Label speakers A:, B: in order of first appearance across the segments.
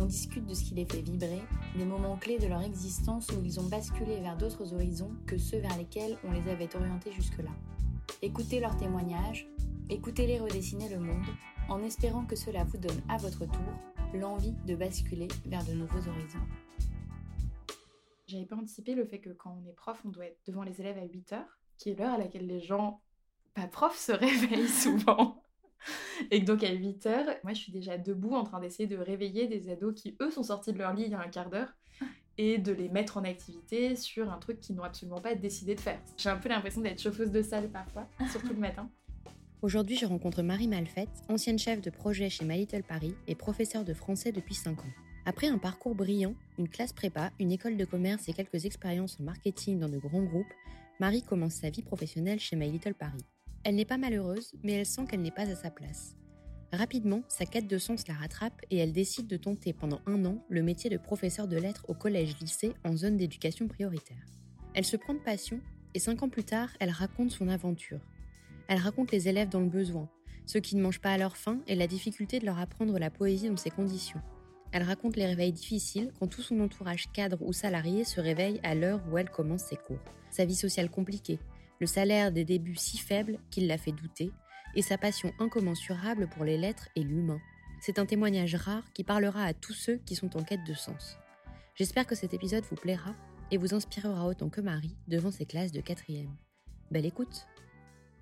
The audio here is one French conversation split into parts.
A: On discute de ce qui les fait vibrer, des moments clés de leur existence où ils ont basculé vers d'autres horizons que ceux vers lesquels on les avait orientés jusque-là. Écoutez leurs témoignages, écoutez-les redessiner le monde, en espérant que cela vous donne à votre tour l'envie de basculer vers de nouveaux horizons.
B: J'avais pas anticipé le fait que quand on est prof, on doit être devant les élèves à 8 heures, qui est l'heure à laquelle les gens, pas profs, se réveillent souvent. Et que donc à 8 heures, moi je suis déjà debout en train d'essayer de réveiller des ados qui eux sont sortis de leur lit il y a un quart d'heure et de les mettre en activité sur un truc qu'ils n'ont absolument pas décidé de faire. J'ai un peu l'impression d'être chauffeuse de salle parfois, surtout le matin.
C: Aujourd'hui, je rencontre Marie Malfette, ancienne chef de projet chez My Little Paris et professeure de français depuis 5 ans. Après un parcours brillant, une classe prépa, une école de commerce et quelques expériences en marketing dans de grands groupes, Marie commence sa vie professionnelle chez My Little Paris. Elle n'est pas malheureuse, mais elle sent qu'elle n'est pas à sa place. Rapidement, sa quête de sens la rattrape et elle décide de tenter pendant un an le métier de professeur de lettres au collège-lycée en zone d'éducation prioritaire. Elle se prend de passion et cinq ans plus tard, elle raconte son aventure. Elle raconte les élèves dans le besoin, ceux qui ne mangent pas à leur faim et la difficulté de leur apprendre la poésie dans ces conditions. Elle raconte les réveils difficiles quand tout son entourage cadre ou salarié se réveille à l'heure où elle commence ses cours. Sa vie sociale compliquée, le salaire des débuts si faible qu'il la fait douter, et sa passion incommensurable pour les lettres et l'humain. C'est un témoignage rare qui parlera à tous ceux qui sont en quête de sens. J'espère que cet épisode vous plaira et vous inspirera autant que Marie devant ses classes de quatrième. Belle écoute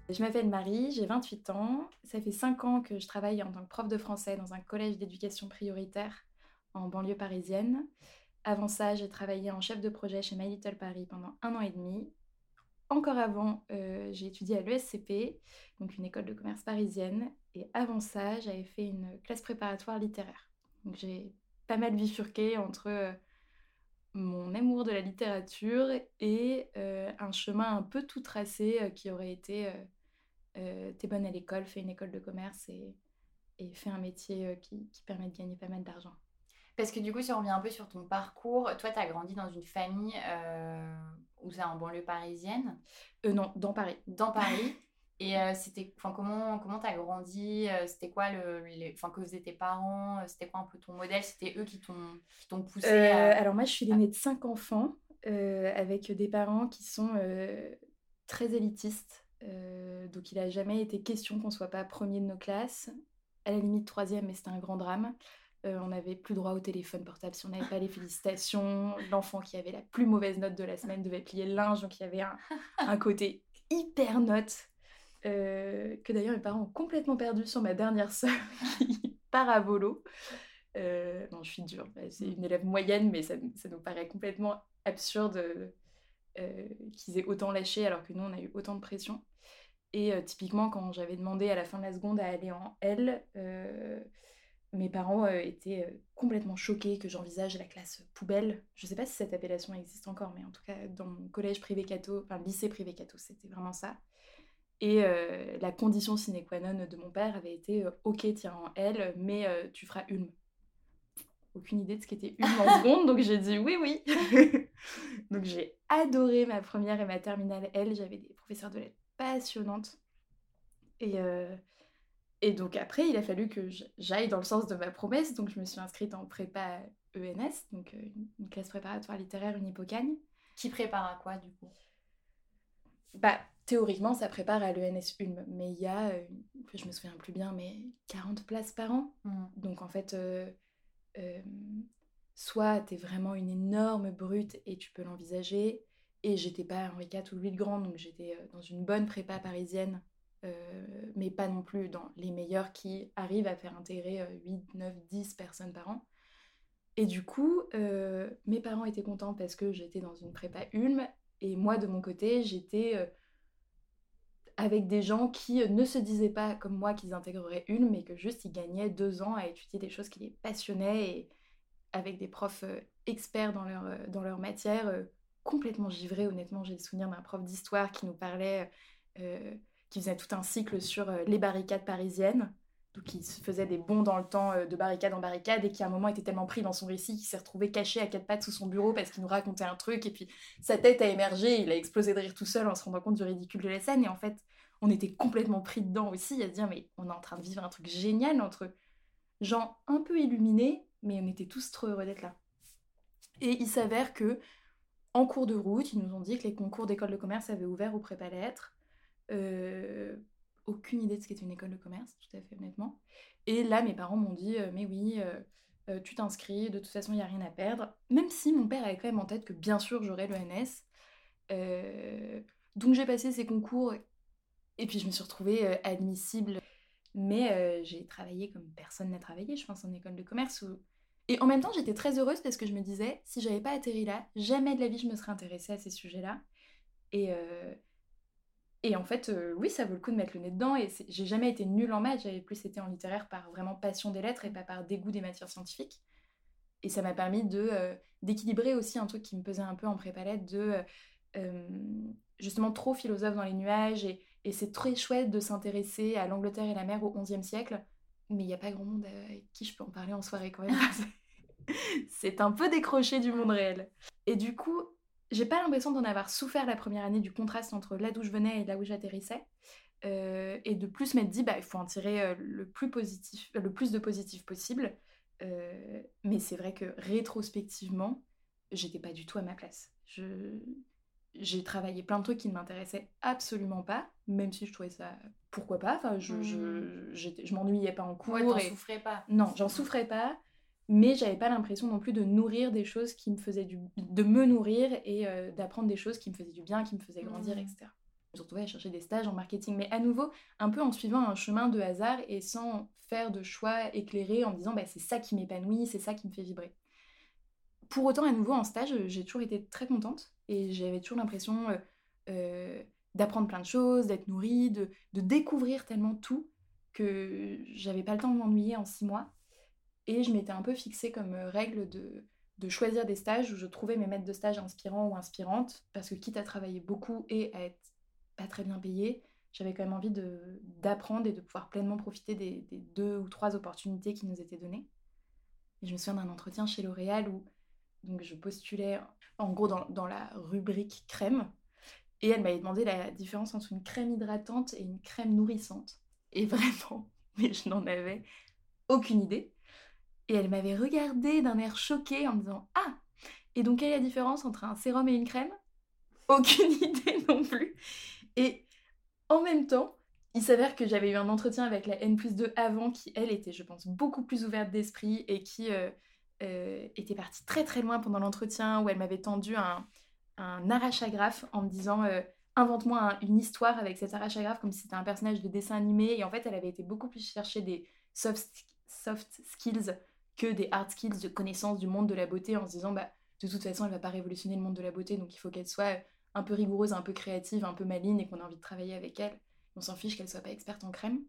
B: Je m'appelle Marie, j'ai 28 ans. Ça fait 5 ans que je travaille en tant que prof de français dans un collège d'éducation prioritaire en banlieue parisienne. Avant ça, j'ai travaillé en chef de projet chez My Little Paris pendant un an et demi. Encore avant, euh, j'ai étudié à l'ESCP, donc une école de commerce parisienne. Et avant ça, j'avais fait une classe préparatoire littéraire. Donc j'ai pas mal bifurqué entre euh, mon amour de la littérature et euh, un chemin un peu tout tracé qui aurait été t'es bonne à l'école, fais une école de commerce et, fais un métier qui, qui permet de gagner pas mal d'argent.
D: Parce que du coup, si on revient un peu sur ton parcours, toi, tu as grandi dans une famille où c'est en banlieue parisienne?
B: Euh, Non, dans Paris.
D: Dans Paris. Et euh, c'était, enfin, comment comment t'as grandi? Euh, C'était quoi le, enfin, que faisaient tes parents? C'était quoi un peu ton modèle? C'était eux qui t'ont, t'ont poussé
B: Alors moi, je suis l'aînée de cinq enfants avec des parents qui sont très élitistes. donc il a jamais été question qu'on soit pas premier de nos classes. À la limite troisième, mais c'était un grand drame. Euh, on n'avait plus droit au téléphone portable si on n'avait pas les félicitations. L'enfant qui avait la plus mauvaise note de la semaine devait plier le linge, donc il y avait un, côté hyper note. Euh, que d'ailleurs mes parents ont complètement perdu sur ma dernière sœur qui part à volo. Euh, je suis dure, c'est une élève moyenne, mais ça, nous paraît complètement absurde qu'ils aient autant lâché alors que nous, on a eu autant de pression. Et typiquement, quand j'avais demandé à la fin de la seconde à aller en L, mes parents étaient complètement choqués que j'envisage la classe poubelle. Je ne sais pas si cette appellation existe encore, mais en tout cas, dans mon collège privé catho, enfin lycée privé catho, c'était vraiment ça. Et la condition sine qua non de mon père avait été Ok, tiens, en L, mais tu feras une. Aucune idée de ce qu'était une en seconde, donc j'ai dit oui, oui. donc j'ai adoré ma première et ma terminale L. J'avais des professeurs de lettres passionnantes. Et, et donc après, il a fallu que j'aille dans le sens de ma promesse. Donc je me suis inscrite en prépa ENS, donc une classe préparatoire littéraire, une hypocagne.
D: Qui prépare à quoi du coup?
B: Bah, théoriquement, ça prépare à l'ENS 1, mais il y a, euh, je me souviens plus bien, mais 40 places par an. Mmh. Donc en fait, euh, euh, soit tu es vraiment une énorme brute et tu peux l'envisager, et j'étais pas Henri IV ou Louis le Grand, donc j'étais dans une bonne prépa parisienne, mais pas non plus dans les meilleurs qui arrivent à faire intégrer 8, 9, 10 personnes par an. Et du coup, mes parents étaient contents parce que j'étais dans une prépa Ulm, et moi de mon côté, j'étais avec des gens qui ne se disaient pas comme moi qu'ils intégreraient une, mais que juste ils gagnaient deux ans à étudier des choses qui les passionnaient et avec des profs euh, experts dans leur, euh, dans leur matière, euh, complètement givrés. Honnêtement, j'ai le souvenir d'un prof d'histoire qui nous parlait, qui faisait tout un cycle sur les barricades parisiennes. Donc, qui se faisait des bonds dans le temps de barricade en barricade et qui à un moment était tellement pris dans son récit qu'il s'est retrouvé caché à quatre pattes sous son bureau parce qu'il nous racontait un truc et puis sa tête a émergé, il a explosé de rire tout seul en se rendant compte du ridicule de la scène et en fait on était complètement pris dedans aussi, à se dire, mais on est en train de vivre un truc génial entre gens un peu illuminés, mais on était tous trop heureux d'être là. Et il s'avère que, en cours de route, ils nous ont dit que les concours d'école de commerce avaient ouvert au prépa lettres. Euh, aucune idée de ce qu'était une école de commerce, tout à fait honnêtement. Et là, mes parents m'ont dit, euh, mais oui, euh, tu t'inscris, de toute façon, il n'y a rien à perdre. Même si mon père avait quand même en tête que, bien sûr, j'aurais le NS. donc j'ai passé ces concours et puis je me suis retrouvée euh, admissible. Mais euh, j'ai travaillé comme personne n'a travaillé, je pense, en école de commerce. Et en même temps, j'étais très heureuse parce que je me disais, si j'avais pas atterri là, jamais de la vie je me serais intéressée à ces sujets-là. Et, euh, et en fait, oui, ça vaut le coup de mettre le nez dedans. Et j'ai jamais été nulle en maths, j'avais plus été en littéraire par vraiment passion des lettres et pas par dégoût des matières scientifiques. Et ça m'a permis de d'équilibrer aussi un truc qui me pesait un peu en prépa de justement trop philosophe dans les nuages et et c'est très chouette de s'intéresser à l'Angleterre et la mer au XIe siècle, mais il n'y a pas grand monde avec qui je peux en parler en soirée quand même. c'est un peu décroché du monde réel. Et du coup, j'ai pas l'impression d'en avoir souffert la première année du contraste entre là d'où je venais et là où j'atterrissais. Euh, et de plus m'être dit, bah, il faut en tirer euh, le, plus positif, le plus de positif possible. Euh, mais c'est vrai que rétrospectivement, j'étais pas du tout à ma place. Je, j'ai travaillé plein de trucs qui ne m'intéressaient absolument pas, même si je trouvais ça pourquoi pas. Enfin, je, je, mmh. je m'ennuyais pas en cours.
D: Ouais, t'en souffrais pas.
B: Non, j'en souffrais pas, mais j'avais pas l'impression non plus de nourrir des choses qui me faisaient du. de me nourrir et euh, d'apprendre des choses qui me faisaient du bien, qui me faisaient grandir, mmh. etc. Je me retrouvais à chercher des stages en marketing, mais à nouveau, un peu en suivant un chemin de hasard et sans faire de choix éclairés en me disant bah, c'est ça qui m'épanouit, c'est ça qui me fait vibrer. Pour autant, à nouveau, en stage, j'ai toujours été très contente et j'avais toujours l'impression euh, euh, d'apprendre plein de choses, d'être nourrie, de, découvrir tellement tout que j'avais pas le temps de m'ennuyer en six mois. Et je m'étais un peu fixée comme euh, règle de, de choisir des stages où je trouvais mes maîtres de stage inspirants ou inspirantes, parce que quitte à travailler beaucoup et à être pas très bien payée, j'avais quand même envie d'apprendre et de pouvoir pleinement profiter des, deux ou trois opportunités qui nous étaient données. Et je me souviens d'un entretien chez L'Oréal où donc je postulais en gros dans, la rubrique crème. Et elle m'avait demandé la différence entre une crème hydratante et une crème nourrissante. Et vraiment, mais je n'en avais aucune idée. Et elle m'avait regardé d'un air choqué en me disant Ah! Et donc, quelle est la différence entre un sérum et une crème? Aucune idée non plus. Et en même temps, il s'avère que j'avais eu un entretien avec la N plus 2 avant, qui, elle, était, je pense, beaucoup plus ouverte d'esprit et qui, euh, euh, était partie très très loin pendant l'entretien où elle m'avait tendu un, un en me disant euh, invente-moi une histoire avec cet arrachagraphe comme si c'était un personnage de dessin animé. Et en fait elle avait été beaucoup plus chercher des soft, soft skills que des hard skills de connaissance du monde de la beauté en se disant bah de toute façon, elle va pas révolutionner le monde de la beauté, donc il faut qu'elle soit un peu rigoureuse, un peu créative, un peu maligne et qu'on a envie de travailler avec elle. On s'en fiche qu'elle soit pas experte en crème.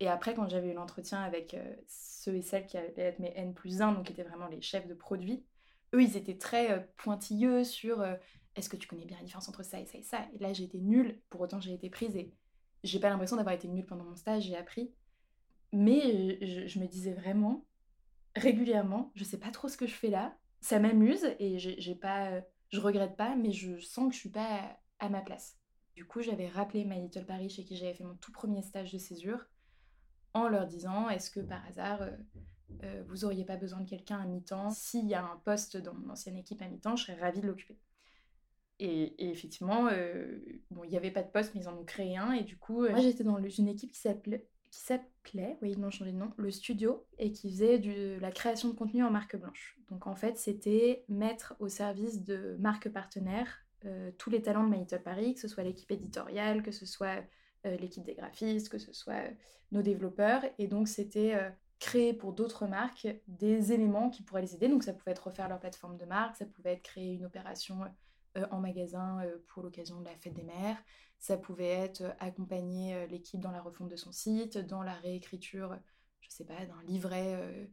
B: Et après, quand j'avais eu l'entretien avec euh, ceux et celles qui allaient être mes N plus 1, donc étaient vraiment les chefs de produits, eux, ils étaient très euh, pointilleux sur euh, est-ce que tu connais bien la différence entre ça et ça et ça? Et là, j'ai été nulle, pour autant j'ai été prise et j'ai pas l'impression d'avoir été nulle pendant mon stage, j'ai appris. Mais je, me disais vraiment, régulièrement, je sais pas trop ce que je fais là, ça m'amuse et j'ai pas, je regrette pas, mais je sens que je suis pas à ma place. Du coup, j'avais rappelé My Little Paris chez qui j'avais fait mon tout premier stage de césure en leur disant est-ce que par hasard euh, euh, vous auriez pas besoin de quelqu'un à mi-temps? S'il y a un poste dans mon ancienne équipe à mi-temps, je serais ravie de l'occuper. Et, effectivement, euh, bon, il n'y avait pas de poste, mais ils en ont créé un. Et du coup, moi j'étais dans une équipe qui s'appelait, qui s'appelait, oui, ils ont changé de nom, le studio, et qui faisait de la création de contenu en marque blanche. Donc en fait, c'était mettre au service de marques partenaires tous les talents de My Paris, que ce soit l'équipe éditoriale, que ce soit euh, l'équipe des graphistes, que ce soit euh, nos développeurs. Et donc, c'était euh, créer pour d'autres marques des éléments qui pourraient les aider. Donc, ça pouvait être refaire leur plateforme de marque, ça pouvait être créer une opération en magasin pour l'occasion de la fête des mères, ça pouvait être accompagner l'équipe dans la refonte de son site, dans la réécriture, je sais pas, d'un livret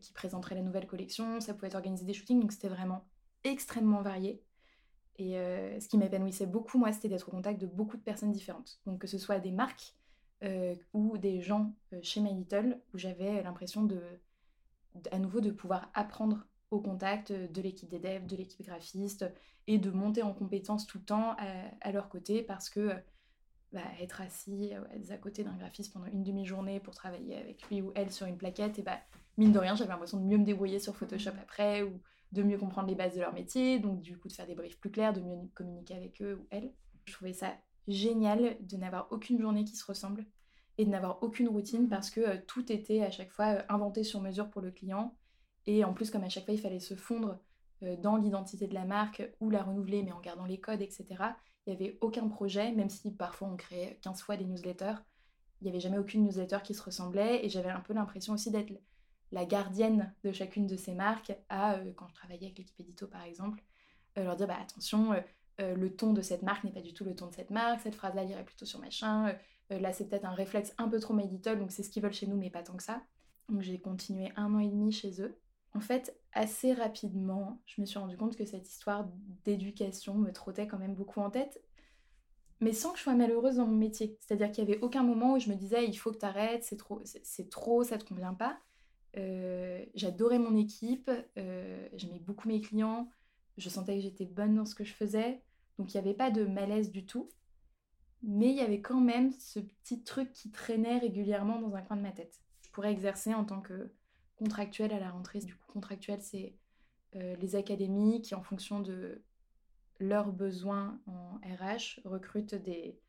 B: qui présenterait la nouvelle collection, ça pouvait être organiser des shootings. Donc, c'était vraiment extrêmement varié. Et euh, ce qui m'épanouissait beaucoup, moi, c'était d'être au contact de beaucoup de personnes différentes. Donc que ce soit des marques euh, ou des gens euh, chez My Little, où j'avais l'impression de, à nouveau, de pouvoir apprendre au contact de l'équipe des devs, de l'équipe graphiste, et de monter en compétence tout le temps à, leur côté, parce que bah, être assis à côté d'un graphiste pendant une demi-journée pour travailler avec lui ou elle sur une plaquette, et bah, mine de rien, j'avais l'impression de mieux me débrouiller sur Photoshop après, ou de mieux comprendre les bases de leur métier, donc du coup de faire des briefs plus clairs, de mieux communiquer avec eux ou elles. Je trouvais ça génial de n'avoir aucune journée qui se ressemble et de n'avoir aucune routine mmh. parce que euh, tout était à chaque fois euh, inventé sur mesure pour le client. Et en plus, comme à chaque fois, il fallait se fondre euh, dans l'identité de la marque ou la renouveler, mais en gardant les codes, etc. Il n'y avait aucun projet, même si parfois on créait 15 fois des newsletters, il n'y avait jamais aucune newsletter qui se ressemblait. Et j'avais un peu l'impression aussi d'être la gardienne de chacune de ces marques à, euh, quand je travaillais avec l'équipe édito par exemple, euh, leur dire bah, attention, le ton de cette marque n'est pas du tout le ton de cette marque, cette phrase-là irait plutôt sur machin, là c'est peut-être un réflexe un peu trop My donc c'est ce qu'ils veulent chez nous, mais pas tant que ça. Donc j'ai continué un an et demi chez eux. En fait, assez rapidement, je me suis rendu compte que cette histoire d'éducation me trottait quand même beaucoup en tête, mais sans que je sois malheureuse dans mon métier. C'est-à-dire qu'il n'y avait aucun moment où je me disais il faut que tu arrêtes, c'est trop, c'est trop, ça te convient pas. Euh, j'adorais mon équipe, euh, j'aimais beaucoup mes clients, je sentais que j'étais bonne dans ce que je faisais, donc il n'y avait pas de malaise du tout. Mais il y avait quand même ce petit truc qui traînait régulièrement dans un coin de ma tête. Je pourrais exercer en tant que contractuel à la rentrée. Du coup, contractuel, c'est euh, les académies qui, en fonction de leurs besoins en RH, recrutent des,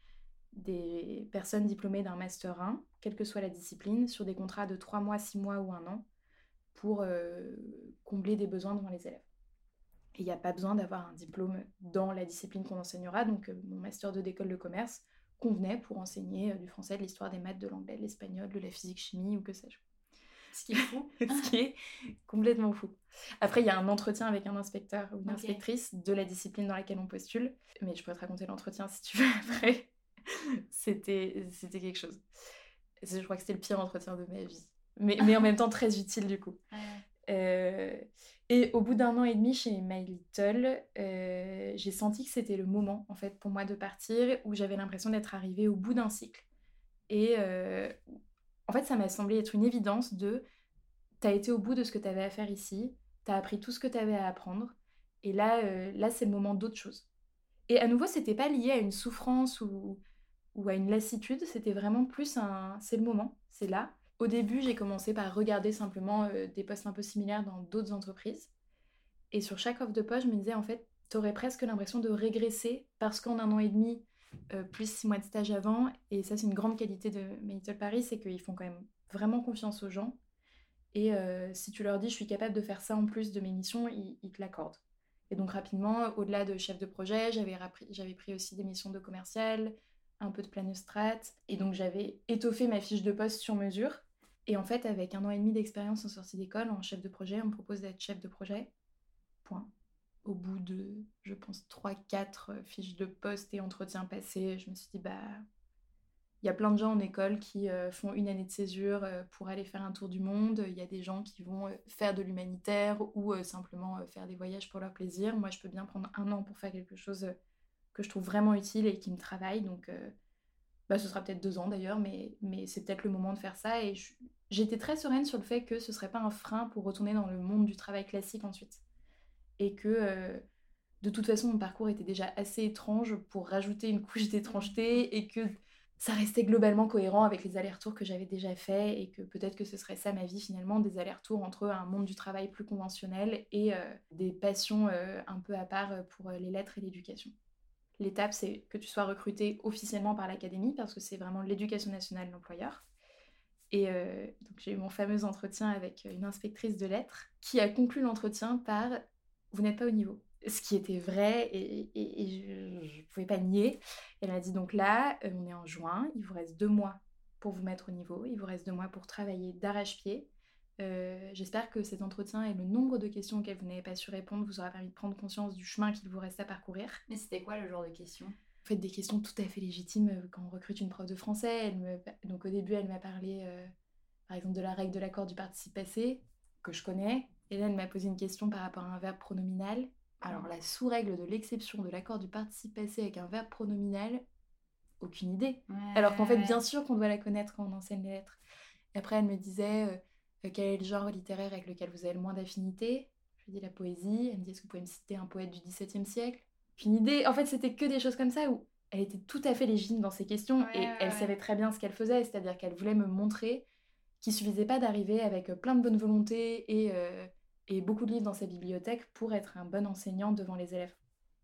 B: personnes diplômées d'un Master 1, quelle que soit la discipline, sur des contrats de 3 mois, 6 mois ou un an, pour euh, combler des besoins devant les élèves. Il n'y a pas besoin d'avoir un diplôme dans la discipline qu'on enseignera, donc euh, mon Master 2 d'école de commerce convenait pour enseigner du français, de l'histoire des maths, de l'anglais, de l'espagnol, de la physique-chimie ou que sais-je.
D: Ce qui est fou.
B: Ce qui est complètement fou. Après, il y a un entretien avec un inspecteur ou une inspectrice de la discipline dans laquelle on postule. Mais je pourrais te raconter l'entretien si tu veux après. c'était, c'était quelque chose. Je crois que c'était le pire entretien de ma vie. Mais, mais en même temps très utile du coup. Euh, et au bout d'un an et demi chez My Little, euh, j'ai senti que c'était le moment en fait pour moi de partir, où j'avais l'impression d'être arrivée au bout d'un cycle. Et euh, en fait, ça m'a semblé être une évidence de t'as été au bout de ce que t'avais à faire ici, t'as appris tout ce que t'avais à apprendre, et là, là c'est le moment d'autre chose. Et à nouveau, c'était pas lié à une souffrance ou, ou à une lassitude, c'était vraiment plus un c'est le moment, c'est là. Au début, j'ai commencé par regarder simplement euh, des postes un peu similaires dans d'autres entreprises. Et sur chaque offre de poste, je me disais en fait, t'aurais presque l'impression de régresser parce qu'en un an et demi, euh, plus six mois de stage avant, et ça c'est une grande qualité de Medital Paris, c'est qu'ils font quand même vraiment confiance aux gens. Et euh, si tu leur dis je suis capable de faire ça en plus de mes missions, ils, ils te l'accordent. Et donc rapidement, au-delà de chef de projet, j'avais pris aussi des missions de commercial, un peu de planostrat. Et donc j'avais étoffé ma fiche de poste sur mesure. Et en fait, avec un an et demi d'expérience en sortie d'école, en chef de projet, on me propose d'être chef de projet Point. Au bout de, je pense, 3-4 fiches de poste et entretiens passés, je me suis dit, bah, il y a plein de gens en école qui euh, font une année de césure euh, pour aller faire un tour du monde. Il y a des gens qui vont euh, faire de l'humanitaire ou simplement faire des voyages pour leur plaisir. Moi, je peux bien prendre un an pour faire quelque chose que je trouve vraiment utile et qui me travaille. Donc, bah, ce sera peut-être deux ans d'ailleurs, mais, mais c'est peut-être le moment de faire ça. Et j'étais très sereine sur le fait que ce serait pas un frein pour retourner dans le monde du travail classique ensuite. Et que de toute façon, mon parcours était déjà assez étrange pour rajouter une couche d'étrangeté et que ça restait globalement cohérent avec les allers-retours que j'avais déjà faits et que peut-être que ce serait ça ma vie finalement, des allers-retours entre un monde du travail plus conventionnel et euh, des passions euh, un peu à part pour euh, les lettres et l'éducation. L'étape, c'est que tu sois recruté officiellement par l'académie parce que c'est vraiment l'éducation nationale l'employeur. Et donc j'ai eu mon fameux entretien avec une inspectrice de lettres qui a conclu l'entretien par Vous n'êtes pas au niveau ce qui était vrai et, je ne pouvais pas nier. Elle m'a dit donc là, euh, on est en juin, il vous reste deux mois pour vous mettre au niveau, il vous reste deux mois pour travailler d'arrache-pied. Euh, j'espère que cet entretien et le nombre de questions auxquelles vous n'avez pas su répondre vous aura permis de prendre conscience du chemin qu'il vous reste à parcourir.
D: Mais c'était quoi le genre de questions?
B: En fait, des questions tout à fait légitimes euh, quand on recrute une prof de français. Elle me... Donc au début, elle m'a parlé, par exemple, de la règle de l'accord du participe passé, que je connais. Elle m'a posé une question par rapport à un verbe pronominal. Alors la sous-règle de l'exception de l'accord du participe passé avec un verbe pronominal, aucune idée. Alors qu'en fait, bien sûr qu'on doit la connaître quand on enseigne les lettres. Et après, elle me disait euh, euh, quel est le genre littéraire avec lequel vous avez le moins d'affinité? Je lui dis la poésie. Elle me dit est-ce que vous pouvez me citer un poète du XVIIe siècle? Aucune idée. En fait, c'était que des choses comme ça où elle était tout à fait légitime dans ses questions et elle savait très bien ce qu'elle faisait, c'est-à-dire qu'elle voulait me montrer qu'il suffisait pas d'arriver avec plein de bonne volonté et euh, et beaucoup de livres dans sa bibliothèque pour être un bon enseignant devant les élèves.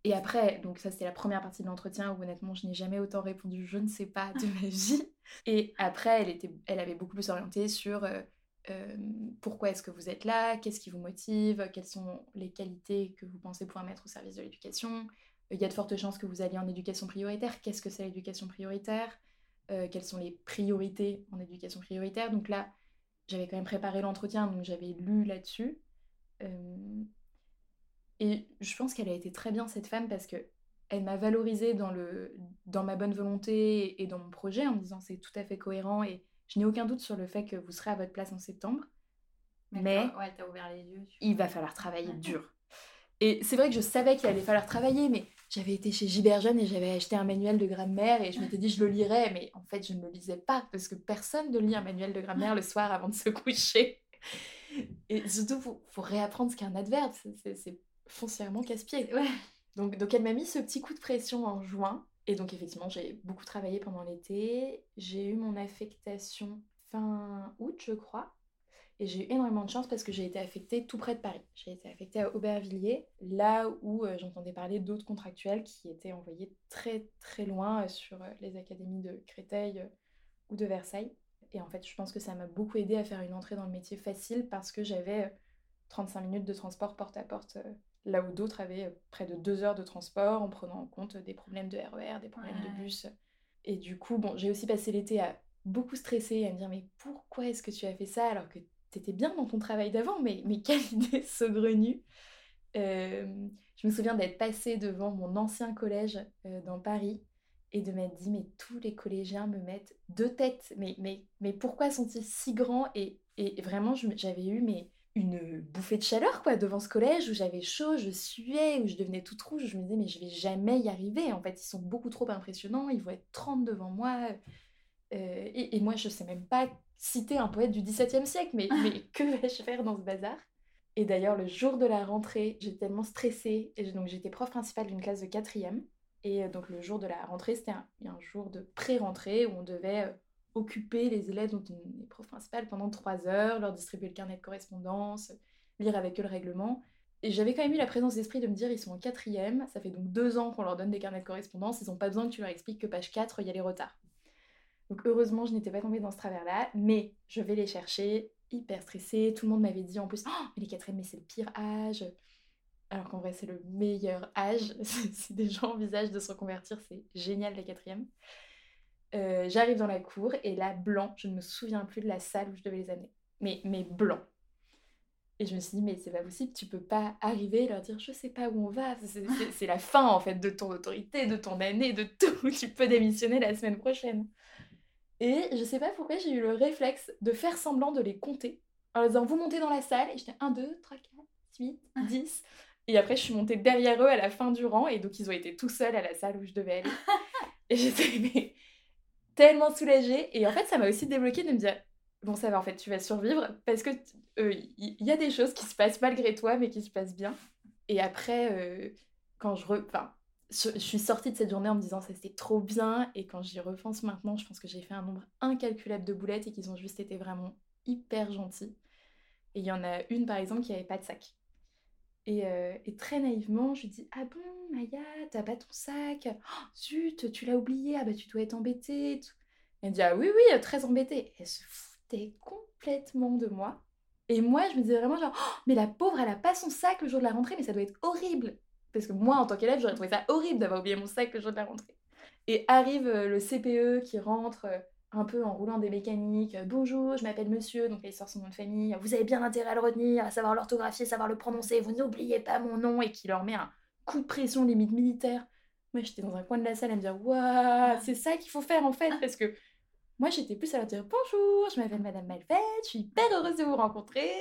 B: Et après, donc ça c'était la première partie de l'entretien où honnêtement je n'ai jamais autant répondu je ne sais pas de ma vie. Et après elle, était, elle avait beaucoup plus orienté sur euh, euh, pourquoi est-ce que vous êtes là, qu'est-ce qui vous motive, quelles sont les qualités que vous pensez pouvoir mettre au service de l'éducation. Il y a de fortes chances que vous alliez en éducation prioritaire. Qu'est-ce que c'est l'éducation prioritaire? Euh, Quelles sont les priorités en éducation prioritaire? Donc là, j'avais quand même préparé l'entretien, donc j'avais lu là-dessus. Et je pense qu'elle a été très bien cette femme parce que elle m'a valorisée dans, le, dans ma bonne volonté et dans mon projet en me disant c'est tout à fait cohérent et je n'ai aucun doute sur le fait que vous serez à votre place en septembre. Mais,
D: ouvert les yeux,
B: il va falloir travailler dur. Et c'est vrai que je savais qu'il allait falloir travailler, mais j'avais été chez Giberjeune et j'avais acheté un manuel de grammaire et je m'étais dit je le lirais, mais en fait je ne le lisais pas parce que personne ne lit un manuel de grammaire le soir avant de se coucher. Et surtout, faut, réapprendre ce qu'est un adverbe. C'est foncièrement casse-pied. Donc, donc, elle m'a mis ce petit coup de pression en juin. Et donc, effectivement, j'ai beaucoup travaillé pendant l'été. J'ai eu mon affectation fin août, je crois. Et j'ai eu énormément de chance parce que j'ai été affectée tout près de Paris. J'ai été affectée à Aubervilliers, là où euh, j'entendais parler d'autres contractuels qui étaient envoyés très très loin euh, sur euh, les académies de Créteil ou de Versailles. Et en fait, je pense que ça m'a beaucoup aidé à faire une entrée dans le métier facile parce que j'avais 35 euh, minutes de transport porte à porte, euh, là où d'autres avaient euh, près de deux heures de transport en prenant en compte des problèmes de RER, e des problèmes de bus. Et du coup, bon, j'ai aussi passé l'été à beaucoup stresser et à me dire mais pourquoi est-ce que tu as fait ça alors que tu étais bien dans ton travail d'avant? Mais, mais quelle idée saugrenue. Je me souviens d'être passée devant mon ancien collège dans Paris et de m'être dit, mais tous les collégiens me mettent deux têtes, mais, mais, mais pourquoi sont-ils si grands? Et, et vraiment, j'avais eu mais, une bouffée de chaleur quoi devant ce collège où j'avais chaud, je suais, où je devenais toute rouge, je me disais, mais je vais jamais y arriver. En fait, ils sont beaucoup trop impressionnants, ils vont être 30 devant moi. Euh, et, et, moi, je sais même pas citer un poète du XVIIe siècle, mais, mais que vais-je faire dans ce bazar? Et d'ailleurs, le jour de la rentrée, j'étais tellement stressée, et donc j'étais prof principale d'une classe de quatrième. Et euh, donc le jour de la rentrée, c'était un, jour de pré-rentrée où on devait euh, occuper les élèves dont on est prof principal pendant trois heures, leur distribuer le carnet de correspondance, lire avec eux le règlement. Et j'avais quand même eu la présence d'esprit de me dire, ils sont en quatrième, ça fait donc deux ans qu'on leur donne des carnets de correspondance, ils n'ont pas besoin que tu leur expliques que page 4, il y a les retards. Donc heureusement, je n'étais pas tombée dans ce travers-là, mais je vais les chercher, hyper stressée. Tout le monde m'avait dit en plus, oh, mais les quatrièmes, mais c'est le pire âge alors qu'en vrai c'est le meilleur âge. si des gens envisagent de se reconvertir, c'est génial la quatrième. Euh, j'arrive dans la cour et là, blanc, je ne me souviens plus de la salle où je devais les amener. Mais, mais blanc. Et je me suis dit, mais c'est pas possible, tu peux pas arriver et leur dire, je sais pas où on va. C'est la fin, en fait, de ton autorité, de ton année, de tout. Tu peux démissionner la semaine prochaine. Et je sais pas pourquoi j'ai eu le réflexe de faire semblant de les compter. En leur disant, vous montez dans la salle. Et j'étais 1, 2, 3, 4, 8, 10. Et après, je suis montée derrière eux à la fin du rang. Et donc, ils ont été tout seuls à la salle où je devais aller. et j'étais tellement soulagée. Et en fait, ça m'a aussi débloqué de me dire, bon, ça va, en fait, tu vas survivre. Parce que il euh, y, a des choses qui se passent malgré toi, mais qui se passent bien. Et après, euh, quand je, re... enfin, je, suis sortie de cette journée en me disant ça c'était trop bien. Et quand j'y repense maintenant, je pense que j'ai fait un nombre incalculable de boulettes et qu'ils ont juste été vraiment hyper gentils. Et il y en a une par exemple qui avait pas de sac. Et, euh, et, très naïvement, je lui dis Ah bon, Maya, t'as pas ton sac? Oh, Zut, tu l'as oublié, ah bah tu dois être embêtée. Elle dit Ah oui, oui, très embêtée. elle se foutait complètement de moi. Et moi, je me disais vraiment genre, oh, mais la pauvre, elle a pas son sac le jour de la rentrée, mais ça doit être horrible. Parce que moi, en tant qu'élève, j'aurais trouvé ça horrible d'avoir oublié mon sac le jour de la rentrée. Et arrive euh, le CPE qui rentre euh, un peu en roulant des mécaniques. Euh, Bonjour, je m'appelle monsieur, donc il sort son nom de famille. Vous avez bien intérêt à le retenir, à savoir l'orthographier, savoir le prononcer. Vous n'oubliez pas mon nom et qui leur met un coup de pression limite militaire. Moi, j'étais dans un coin de la salle à me dire Waouh, c'est ça qu'il faut faire en fait, parce que moi, j'étais plus à leur dire bonjour, je m'appelle Madame Malfait, je suis hyper heureuse de vous rencontrer.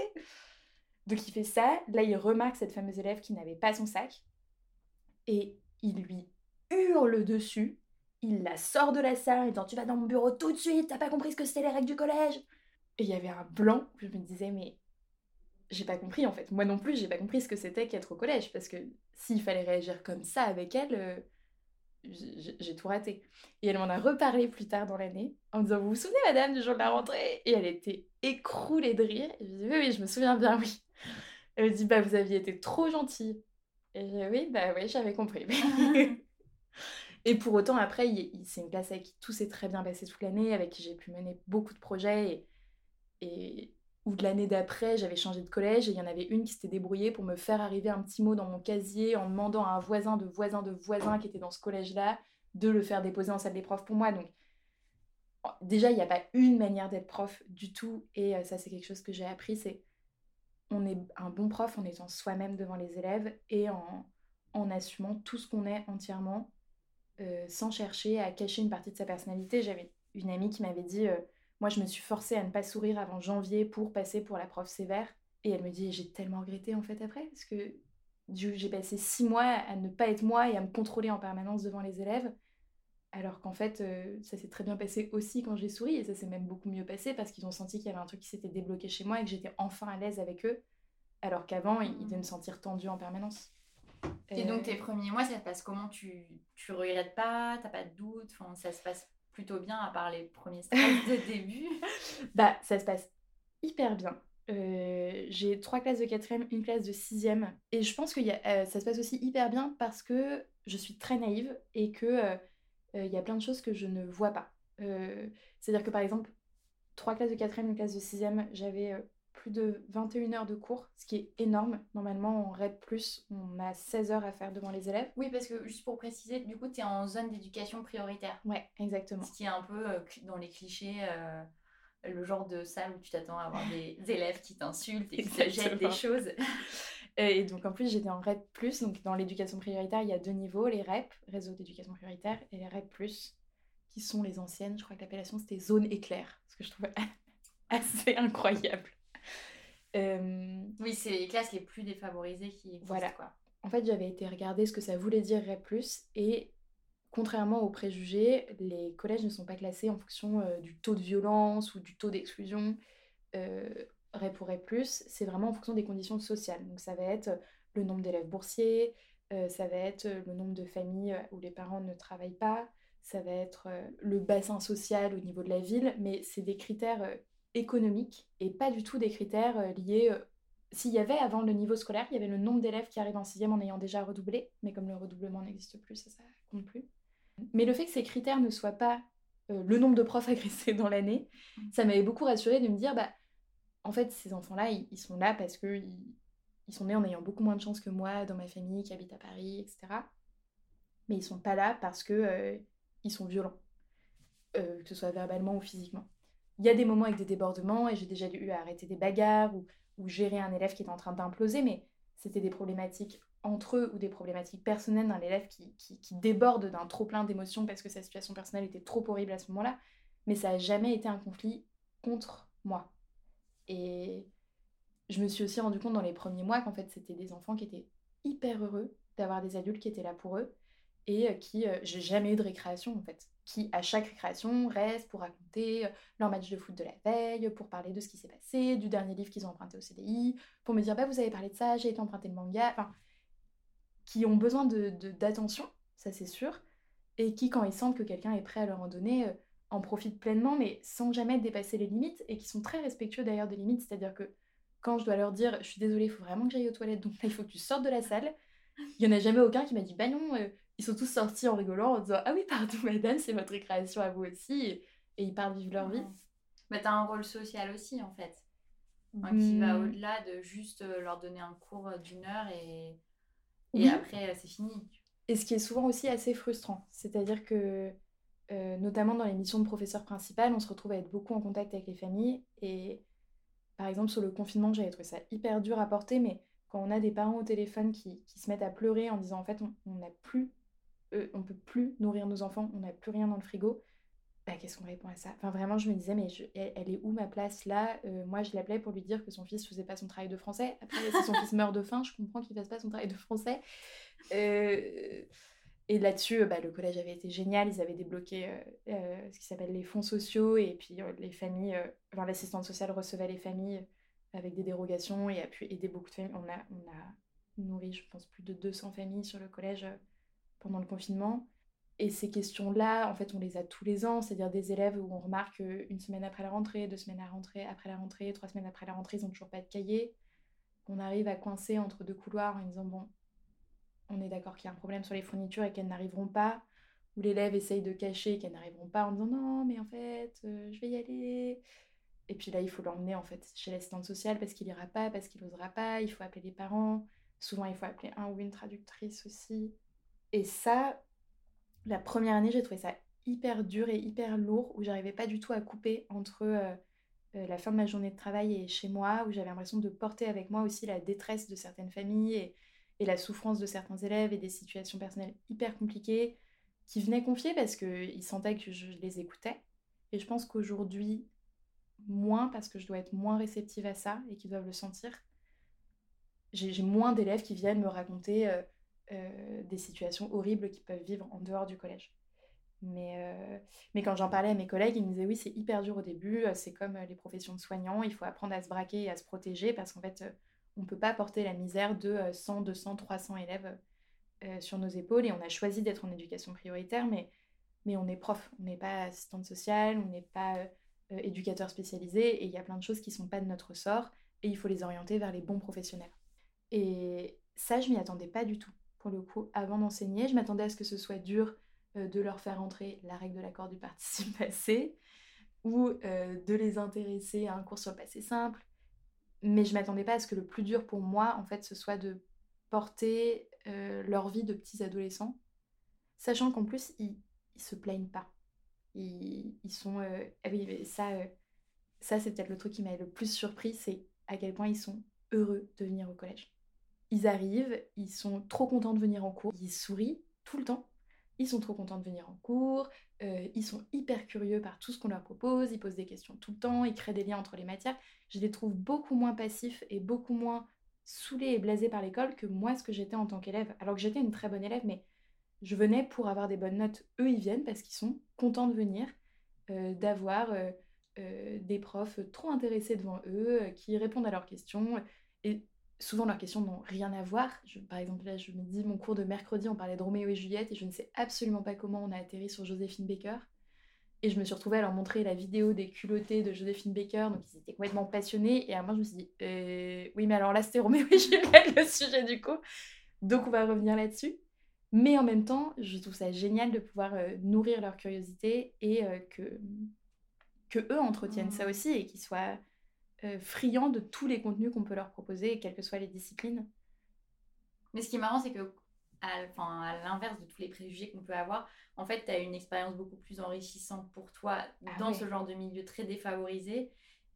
B: Donc il fait ça. Là, il remarque cette fameuse élève qui n'avait pas son sac. Et il lui hurle dessus. Il la sort de la salle en disant Tu vas dans mon bureau tout de suite, t'as pas compris ce que c'était les règles du collège. Et il y avait un blanc je me disais Mais j'ai pas compris en fait. Moi non plus, j'ai pas compris ce que c'était qu'être au collège. Parce que s'il fallait réagir comme ça avec elle, euh, j'ai tout raté. Et elle m'en a reparlé plus tard dans l'année en me disant Vous vous souvenez, madame, du jour de la rentrée? Et elle était écroulée de rire. Et je dis Oui, oui, je me souviens bien, oui. Elle me dit Bah, vous aviez été trop gentille. Et je dis Oui, bah oui, j'avais compris. et pour autant, après, c'est une classe avec qui tout s'est très bien passé toute l'année, avec qui j'ai pu mener beaucoup de projets. Et, et de l'année d'après, j'avais changé de collège et il y en avait une qui s'était débrouillée pour me faire arriver un petit mot dans mon casier en demandant à un voisin de voisin de voisin qui était dans ce collège-là de le faire déposer en salle des profs pour moi. Donc déjà, il n'y a pas une manière d'être prof du tout et euh, ça c'est quelque chose que j'ai appris, c'est on est un bon prof en étant soi-même devant les élèves et en assumant tout ce qu'on est entièrement euh, sans chercher à cacher une partie de sa personnalité. J'avais une amie qui m'avait dit... Euh, moi, je me suis forcée à ne pas sourire avant janvier pour passer pour la prof sévère. Et elle me dit, j'ai tellement regretté en fait après, parce que j'ai passé six mois à ne pas être moi et à me contrôler en permanence devant les élèves. Alors qu'en fait, euh, ça s'est très bien passé aussi quand j'ai souri, et ça s'est même beaucoup mieux passé parce qu'ils ont senti qu'il y avait un truc qui s'était débloqué chez moi et que j'étais enfin à l'aise avec eux, alors qu'avant, ils, devaient me sentir tendue en permanence.
D: Et donc, tes premiers mois, ça se passe comment? Tu, tu regrettes pas? T'as pas de doute? Enfin, Ça se passe plutôt bien à part les premiers stress de début?
B: Bah, ça se passe hyper bien. Euh, j'ai trois classes de quatrième, une classe de sixième. Et je pense que euh, ça se passe aussi hyper bien parce que je suis très naïve et que euh, il y a plein de choses que je ne vois pas. C'est-à-dire que par exemple, trois classes de quatrième, une classe de sixième, j'avais plus de 21 heures de cours, ce qui est énorme. Normalement, en REP+, on a 16 heures à faire devant les élèves.
D: Oui, parce que juste pour préciser, du coup, tu es en zone d'éducation prioritaire.
B: Ouais, exactement.
D: Ce qui est un peu euh, dans les clichés, euh, le genre de salle où tu t'attends à avoir des élèves qui t'insultent et qui te jettent des choses.
B: Et donc en plus j'étais en REP+, donc dans l'éducation prioritaire il y a deux niveaux, les REP, réseau d'éducation prioritaire, et les REP+, qui sont les anciennes, je crois que l'appellation c'était zone éclair, ce que je trouvais assez incroyable.
D: Oui, c'est les classes les plus défavorisées qui existent. Voilà. Quoi.
B: En fait, j'avais été regarder ce que ça voulait dire REP+, et contrairement aux préjugés, les collèges ne sont pas classés en fonction euh, du taux de violence ou du taux d'exclusion. Euh, REP ou REP+, c'est vraiment en fonction des conditions sociales. Donc ça va être le nombre d'élèves boursiers, ça va être le nombre de familles où les parents ne travaillent pas, ça va être le bassin social au niveau de la ville, mais c'est des critères économiques et pas du tout des critères euh, liés. Euh, s'il y avait avant le niveau scolaire, il y avait le nombre d'élèves qui arrivent en sixième en ayant déjà redoublé, mais comme le redoublement n'existe plus, ça, ça compte plus. Mais le fait que ces critères ne soient pas euh, le nombre de profs agressés dans l'année, mmh. ça m'avait beaucoup rassuré de me dire, bah, en fait, ces enfants-là, ils, sont là parce que ils, sont nés en ayant beaucoup moins de chance que moi dans ma famille qui habite à Paris, etc. Mais ils sont pas là parce que ils sont violents, que ce soit verbalement ou physiquement. Il y a des moments avec des débordements et j'ai déjà eu à arrêter des bagarres ou, gérer un élève qui est en train d'imploser, mais c'était des problématiques entre eux ou des problématiques personnelles d'un élève qui déborde d'un trop plein d'émotions parce que sa situation personnelle était trop horrible à ce moment-là. Mais ça n'a jamais été un conflit contre moi. Et je me suis aussi rendu compte dans les premiers mois qu'en fait c'était des enfants qui étaient hyper heureux d'avoir des adultes qui étaient là pour eux et euh, qui, euh, j'ai jamais eu de récréation en fait, qui à chaque récréation restent pour raconter euh, leur match de foot de la veille, pour parler de ce qui s'est passé, du dernier livre qu'ils ont emprunté au CDI, pour me dire bah vous avez parlé de ça, j'ai été emprunté le manga, enfin, qui ont besoin de, d'attention, ça c'est sûr, et qui quand ils sentent que quelqu'un est prêt à leur en donner, en profitent pleinement, mais sans jamais dépasser les limites, et qui sont très respectueux d'ailleurs des limites, c'est-à-dire que quand je dois leur dire je suis désolée, il faut vraiment que j'aille aux toilettes, donc il faut que tu sortes de la salle, il n'y en a jamais aucun qui m'a dit bah non, ils sont tous sortis en rigolant en disant Ah oui, pardon, madame, c'est votre récréation à vous aussi. Et, ils partent vivre leur vie.
D: Mais tu as un rôle social aussi, en fait. Qui va hmm. au-delà de juste euh, leur donner un cours d'une heure et, et après, euh, c'est fini.
B: Et ce qui est souvent aussi assez frustrant. C'est-à-dire que, euh, notamment dans les missions de professeur principal, on se retrouve à être beaucoup en contact avec les familles. Et par exemple, sur le confinement, j'avais trouvé ça hyper dur à porter, mais quand on a des parents au téléphone qui, qui se mettent à pleurer en disant en fait on n'a plus euh, on peut plus nourrir nos enfants, on n'a plus rien dans le frigo. Bah, qu'est-ce qu'on répond à ça? Enfin, vraiment, je me disais, mais elle, est où ma place là? Euh, Moi, je l'appelais pour lui dire que son fils faisait pas son travail de français. Après, si son fils meurt de faim, je comprends qu'il fasse pas son travail de français. Euh, et là-dessus, bah, le collège avait été génial. Ils avaient débloqué ce qui s'appelle les fonds sociaux. Et puis, les familles, l'assistante sociale recevait les familles avec des dérogations et a pu aider beaucoup de familles. On a nourri, je pense, plus de 200 familles sur le collège pendant le confinement. Et ces questions-là, en fait, on les a tous les ans, c'est-à-dire des élèves où on remarque une semaine après la rentrée, deux semaines à rentrée, après la rentrée, trois semaines après la rentrée, ils n'ont toujours pas de cahier. On arrive à coincer entre deux couloirs en disant, bon, on est d'accord qu'il y a un problème sur les fournitures et qu'elles n'arriveront pas, ou l'élève essaye de cacher qu'elles n'arriveront pas en disant, non, mais en fait, euh, je vais y aller. Et puis là, il faut l'emmener en fait chez l'assistante sociale parce qu'il ira pas, parce qu'il n'osera pas, il faut appeler les parents. Souvent, il faut appeler un ou une traductrice aussi. Et ça, la première année, j'ai trouvé ça hyper dur et hyper lourd, où j'arrivais pas du tout à couper entre euh, euh, la fin de ma journée de travail et chez moi, où j'avais l'impression de porter avec moi aussi la détresse de certaines familles et, la souffrance de certains élèves et des situations personnelles hyper compliquées qui venaient confier parce qu'ils sentaient que je les écoutais. Et je pense qu'aujourd'hui, moins parce que je dois être moins réceptive à ça et qu'ils doivent le sentir. J'ai moins d'élèves qui viennent me raconter euh, euh, des situations horribles qu'ils peuvent vivre en dehors du collège. Mais, euh, mais quand j'en parlais à mes collègues, ils me disaient oui, c'est hyper dur au début, euh, c'est comme les professions de soignants, il faut apprendre à se braquer et à se protéger parce qu'en fait, on ne peut pas porter la misère de 100, 200, 300 élèves sur nos épaules et on a choisi d'être en éducation prioritaire, mais, mais on est prof, on n'est pas assistante sociale, on n'est pas éducateur spécialisé et il y a plein de choses qui ne sont pas de notre sort et il faut les orienter vers les bons professionnels. Et ça, je m'y attendais pas du tout pour le coup, avant d'enseigner. Je m'attendais à ce que ce soit dur euh, de leur faire entrer la règle de l'accord du participe passé ou euh, de les intéresser à un cours sur le passé simple. Mais je m'attendais pas à ce que le plus dur pour moi, en fait, ce soit de porter euh, leur vie de petits adolescents, sachant qu'en plus, ils, ils se plaignent pas. Ils, sont... Ah oui, ça, ça c'est peut-être le truc qui m'a le plus surpris, c'est à quel point ils sont heureux de venir au collège. Ils arrivent, ils sont trop contents de venir en cours, ils sourient tout le temps. Ils sont trop contents de venir en cours, euh, ils sont hyper curieux par tout ce qu'on leur propose, ils posent des questions tout le temps, ils créent des liens entre les matières. Je les trouve beaucoup moins passifs et beaucoup moins saoulés et blasés par l'école que moi ce que j'étais en tant qu'élève. Alors que j'étais une très bonne élève, mais je venais pour avoir des bonnes notes. Eux, ils viennent parce qu'ils sont contents de venir, euh, d'avoir euh, des profs trop intéressés devant eux, qui répondent à leurs questions. Souvent leurs questions n'ont rien à voir. par exemple, là, je me dis, mon cours de mercredi, on parlait de Roméo et Juliette et je ne sais absolument pas comment on a atterri sur Joséphine Baker. Et je me suis retrouvée à leur montrer la vidéo des culottés de Joséphine Baker, donc ils étaient complètement passionnés. Et à moi, je me suis dit, euh, oui, mais alors là, c'était Roméo et Juliette le sujet du coup. Donc on va revenir là-dessus. Mais en même temps, je trouve ça génial de pouvoir euh, nourrir leur curiosité et euh, que, que eux entretiennent ça mmh. aussi et qu'ils soient euh, friands de tous les contenus qu'on peut leur proposer, quelles que soient les disciplines.
D: Mais ce qui est marrant, c'est que, à, l'inverse de tous les préjugés qu'on peut avoir, en fait, tu as une expérience beaucoup plus enrichissante pour toi ah dans ce genre de milieu très défavorisé.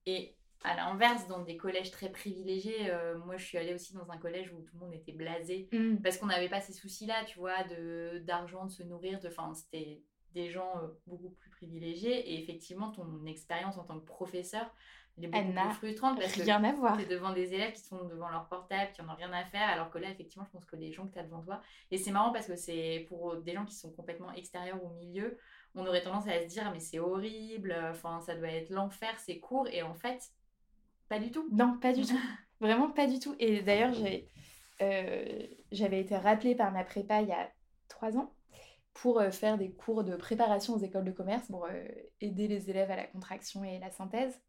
D: Et à l'inverse, dans des collèges très privilégiés, euh, moi je suis allée aussi dans un collège où tout le monde était blasé
B: Mm.
D: parce qu'on n'avait pas ces soucis-là, tu vois, de d'argent, de se nourrir, de, enfin, c'était des gens euh, beaucoup plus privilégiés et effectivement ton expérience en tant que professeur, elle est beaucoup
B: Elle
D: plus frustrante parce que
B: à voir.
D: tu es devant des élèves qui sont devant leur portable, qui en ont rien à faire, alors que là, effectivement, je pense que les gens que tu as devant toi, et c'est marrant parce que c'est pour des gens qui sont complètement extérieurs au milieu, on aurait tendance à se dire, mais c'est horrible, enfin, ça doit être l'enfer, c'est court, et en fait, pas du tout.
B: Non, pas du tout. Vraiment pas du tout. Et d'ailleurs, j'ai, euh, j'avais été rappelée par ma prépa il y a trois ans pour euh, faire des cours de préparation aux écoles de commerce pour euh, aider les élèves à la contraction et la synthèse.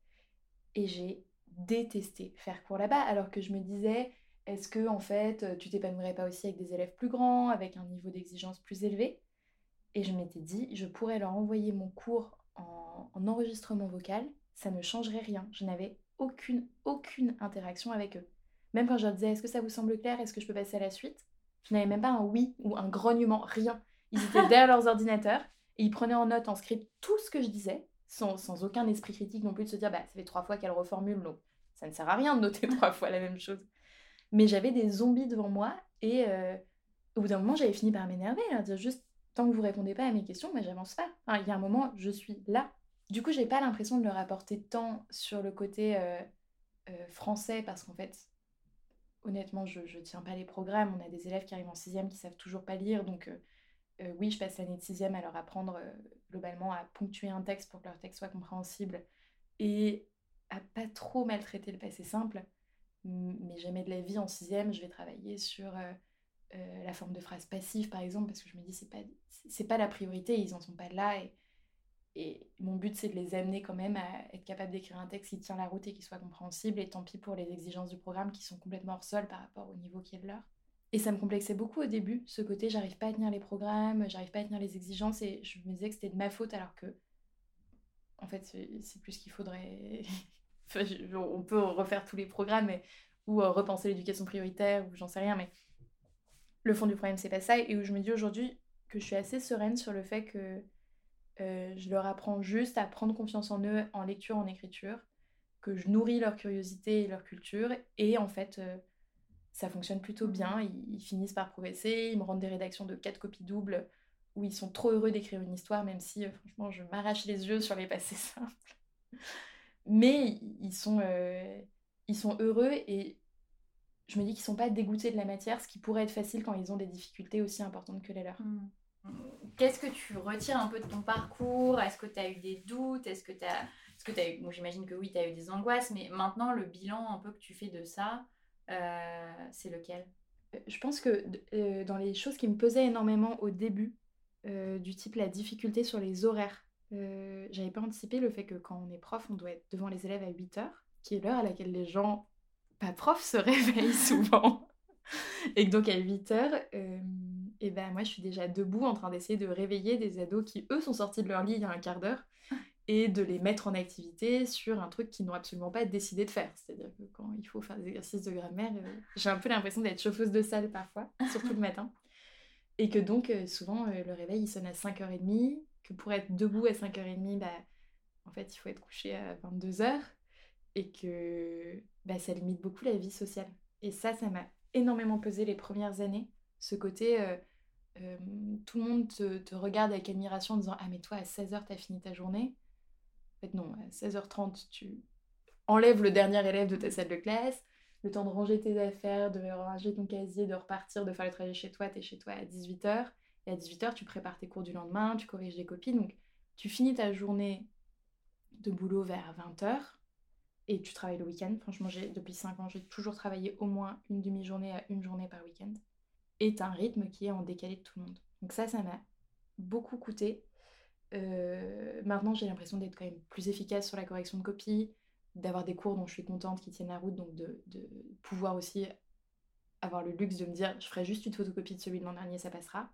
B: Et j'ai détesté faire cours là-bas, alors que je me disais, est-ce que en fait, euh, tu t'épanouirais pas aussi avec des élèves plus grands, avec un niveau d'exigence plus élevé? Et je m'étais dit, je pourrais leur envoyer mon cours en, en enregistrement vocal, ça ne changerait rien. Je n'avais aucune, aucune interaction avec eux. Même quand je leur disais, est-ce que ça vous semble clair? Est-ce que je peux passer à la suite? Je n'avais même pas un oui ou un grognement, rien. Ils étaient derrière leurs ordinateurs et ils prenaient en note, en script, tout ce que je disais, sans, aucun esprit critique non plus de se dire, bah, ça fait trois fois qu'elle reformule, donc ça ne sert à rien de noter trois fois la même chose. Mais j'avais des zombies devant moi et euh, au bout d'un moment, j'avais fini par m'énerver, à dire juste, tant que vous répondez pas à mes questions, moi j'avance pas. Il y a un moment, je suis là. Du coup, j'ai pas l'impression de leur apporter tant sur le côté euh, euh, français parce qu'en fait, honnêtement, je, je tiens pas les programmes. On a des élèves qui arrivent en sixième qui savent toujours pas lire, donc euh, oui, je passe l'année de sixième à leur apprendre euh, globalement à ponctuer un texte pour que leur texte soit compréhensible et à pas trop maltraiter le passé simple. Mais jamais de la vie en sixième, je vais travailler sur euh, la forme de phrase passive par exemple parce que je me dis c'est pas c'est- pas la priorité, ils en sont pas là et mon but, c'est de les amener quand même à être capable d'écrire un texte qui tient la route et qui soit compréhensible. Et tant pis pour les exigences du programme qui sont complètement hors sol par rapport au niveau qui est le leur. Et ça me complexait beaucoup au début, ce côté j'arrive pas à tenir les programmes, j'arrive pas à tenir les exigences. Et je me disais que c'était de ma faute alors que, en fait, c'est plus qu'il faudrait. On peut refaire tous les programmes ou euh, repenser l'éducation prioritaire ou j'en sais rien. Mais le fond du problème, c'est pas ça. Et où je me dis aujourd'hui que je suis assez sereine sur le fait que euh, je leur apprends juste à prendre confiance en eux en lecture, en écriture, que je nourris leur curiosité et leur culture, et en fait, euh, ça fonctionne plutôt bien. Ils, ils finissent par progresser, ils me rendent des rédactions de quatre copies doubles où ils sont trop heureux d'écrire une histoire, même si, euh, franchement, je m'arrache les yeux sur les passés simples. Mais ils sont, euh, ils sont heureux et je me dis qu'ils sont pas dégoûtés de la matière, ce qui pourrait être facile quand ils ont des difficultés aussi importantes que les leurs.
D: Qu'est-ce que tu retires un peu de ton parcours? Est-ce que tu as eu des doutes? Est-ce que tu as... Est-ce que tu as eu... Bon, j'imagine que oui, tu as eu des angoisses, mais maintenant, le bilan un peu que tu fais de ça, c'est lequel?
B: Euh, Je pense que euh, dans les choses qui me pesaient énormément au début, euh, du type la difficulté sur les horaires, euh, j'avais pas anticipé le fait que quand on est prof, on doit être devant les élèves à 8 heures, qui est l'heure à laquelle les gens, pas profs, se réveillent souvent. Et donc à 8 heures, euh, et ben moi je suis déjà debout en train d'essayer de réveiller des ados qui eux sont sortis de leur lit il y a un quart d'heure et de les mettre en activité sur un truc qu'ils n'ont absolument pas décidé de faire. C'est-à-dire que quand il faut faire des exercices de grammaire, euh, j'ai un peu l'impression d'être chauffeuse de salle parfois, surtout le matin. Et que donc euh, souvent euh, le réveil il sonne à 5h30, que pour être debout à 5h30, bah, en fait il faut être couché à 22h et que bah, ça limite beaucoup la vie sociale. Et ça, ça m'a énormément pesé les premières années. Ce côté, tout le monde te, te regarde avec admiration en disant Ah, mais toi, à 16h, t'as fini ta journée. En fait, non, à 16h30, tu enlèves le dernier élève de ta salle de classe, le temps de ranger tes affaires, de ranger ton casier, de repartir, de faire le trajet chez toi, t'es chez toi à 18h. Et à 18h, tu prépares tes cours du lendemain, tu corriges des copies. Donc, tu finis ta journée de boulot vers 20h et tu travailles le week-end. Franchement, depuis 5 ans, j'ai toujours travaillé au moins une demi-journée à une journée par week-end. Et un rythme qui est en décalé de tout le monde. Donc ça, ça m'a beaucoup coûté. Euh, maintenant, j'ai l'impression d'être quand même plus efficace sur la correction de copies, d'avoir des cours dont je suis contente qui tiennent la route, donc de, de pouvoir aussi avoir le luxe de me dire je ferai juste une photocopie de celui de l'an dernier, ça passera.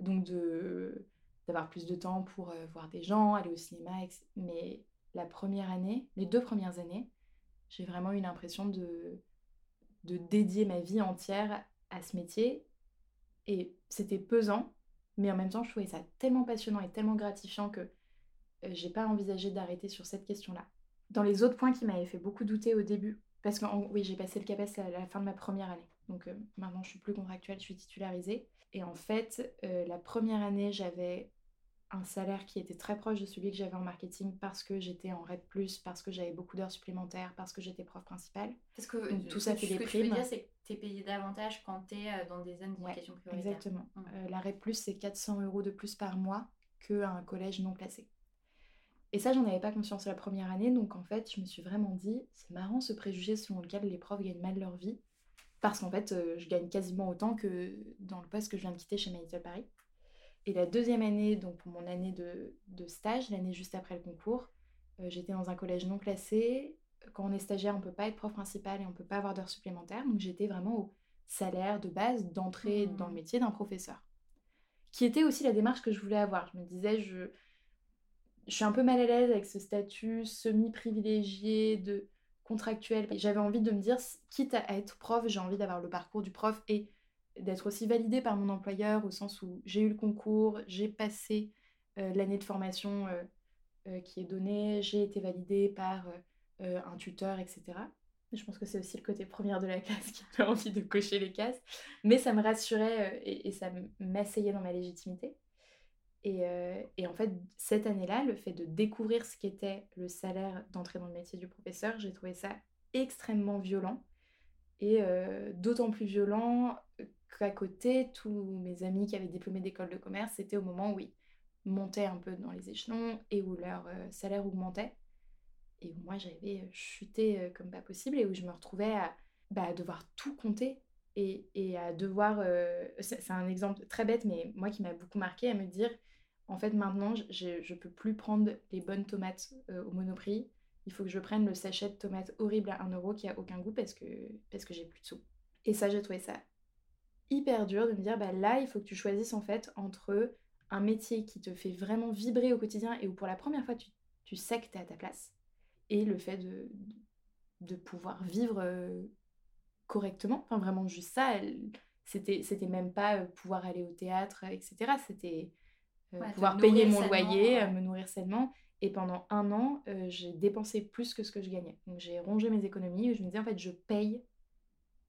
B: Donc de d'avoir plus de temps pour euh, voir des gens, aller au cinéma, etc. Mais la première année, les deux premières années, j'ai vraiment eu l'impression de, de dédier ma vie entière à ce métier. Et c'était pesant, mais en même temps, je trouvais ça tellement passionnant et tellement gratifiant que euh, j'ai pas envisagé d'arrêter sur cette question-là. Dans les autres points qui m'avaient fait beaucoup douter au début, parce que oui, j'ai passé le CAPES à la fin de ma première année. Donc euh, maintenant, je suis plus contractuelle, je suis titularisée. Et en fait, euh, la première année, j'avais un salaire qui était très proche de celui que j'avais en marketing parce que j'étais en RED+, parce que j'avais beaucoup d'heures supplémentaires, parce que j'étais prof principale.
D: Parce que tout ça fait des primes. Ce que tu veux dire, c'est que tu es payé davantage quand tu es euh, dans des zones d'éducation prioritaire.
B: Exactement. Mmh. la RED+, c'est 400 euros de plus par mois qu'un collège non classé. Et ça, j'en avais pas conscience la première année, donc en fait, je me suis vraiment dit, c'est marrant ce préjugé selon lequel les profs gagnent mal leur vie, parce qu'en fait, euh, je gagne quasiment autant que dans le poste que je viens de quitter chez Maïtel Paris. Et la deuxième année, donc pour mon année de, stage, l'année juste après le concours, euh, j'étais dans un collège non classé. Quand on est stagiaire, on ne peut pas être prof principal et on ne peut pas avoir d'heures supplémentaires, donc j'étais vraiment au salaire de base d'entrée dans le mmh. métier d'un professeur. Qui était aussi la démarche que je voulais avoir. Je me disais, je, je suis un peu mal à l'aise avec ce statut semi-privilégié de contractuel. J'avais envie de me dire, quitte à être prof, j'ai envie d'avoir le parcours du prof et d'être aussi validée par mon employeur au sens où j'ai eu le concours, j'ai passé euh, l'année de formation euh, euh, qui est donnée, j'ai été validée par un tuteur, etc. Je pense que c'est aussi le côté première de la classe qui a envie de cocher les cases. Mais ça me rassurait et, et ça m'asseyait dans ma légitimité. Euh, et, en fait, cette année-là, le fait de découvrir ce qu'était le salaire d'entrer dans le métier du professeur, j'ai trouvé ça extrêmement violent. Et d'autant plus violent qu'à côté, tous mes amis qui avaient diplômé d'école de commerce, c'était au moment où ils montaient un peu dans les échelons et où leur euh, salaire augmentait. Et où moi, j'avais chuté comme pas possible et où je me retrouvais à, bah, devoir tout compter et, à devoir... c'est un exemple très bête, mais moi qui m'a beaucoup marqué, à me dire en fait, maintenant, je ne peux plus prendre les bonnes tomates euh, au monoprix. Il faut que je prenne le sachet de tomates horrible à 1 euro qui a aucun goût parce que, parce que j'ai plus de sous. Et ça, j'ai trouvé ça hyper dur de me dire, bah là, il faut que tu choisisses en fait entre un métier qui te fait vraiment vibrer au quotidien et où pour la première fois, tu, tu sais que tu es à ta place, et le fait de, de pouvoir vivre euh, correctement. Enfin, vraiment juste ça. C'était, c'était même pas euh, pouvoir aller au théâtre, etc. C'était euh, pouvoir payer mon loyer, me nourrir sainement. Et pendant un an, euh, j'ai dépensé plus que ce que je gagnais. Donc j'ai rongé mes économies et je me disais en fait je paye,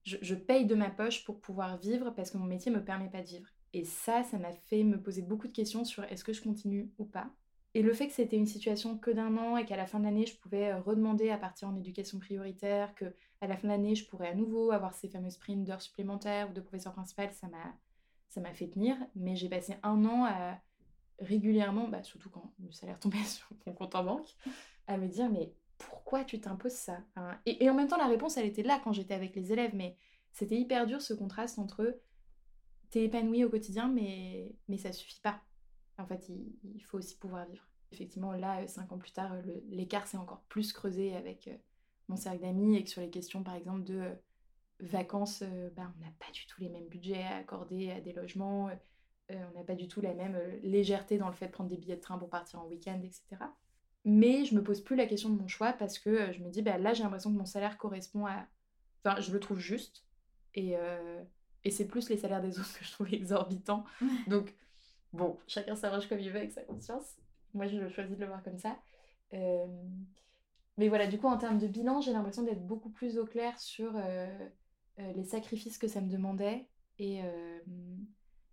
B: je, paye de ma poche pour pouvoir vivre parce que mon métier me permet pas de vivre. Et ça, ça m'a fait me poser beaucoup de questions sur est-ce que je continue ou pas. Et le fait que c'était une situation que d'un an et qu'à la fin de l'année, je pouvais redemander à partir en éducation prioritaire, que à la fin de l'année, je pourrais à nouveau avoir ces fameuses primes d'heures supplémentaires ou de professeur principal, ça m'a ça m'a fait tenir. Mais j'ai passé un an à régulièrement, bah, surtout quand le salaire tombait sur mon compte en banque, à me dire mais pourquoi tu t'imposes ça et, en même temps, la réponse, elle était là quand j'étais avec les élèves, mais c'était hyper dur ce contraste entre t'es épanoui au quotidien, mais, mais ça suffit pas. En fait, il, faut aussi pouvoir vivre. Effectivement, là, cinq ans plus tard, l'écart s'est encore plus creusé avec euh, mon cercle d'amis et que sur les questions, par exemple, de euh, vacances, euh, bah, on n'a pas du tout les mêmes budgets à accorder à des logements. Euh, on n'a pas du tout la même euh, légèreté dans le fait de prendre des billets de train pour partir en week-end, etc. Mais je me pose plus la question de mon choix parce que euh, je me dis, bah, là j'ai l'impression que mon salaire correspond à... Enfin, je le trouve juste. Et, et c'est plus les salaires des autres que je trouve exorbitants. Donc, bon, chacun s'arrange comme il veut avec sa conscience. Moi, je choisis de le voir comme ça. Mais voilà, du coup, en termes de bilan, j'ai l'impression d'être beaucoup plus au clair sur les sacrifices que ça me demandait et,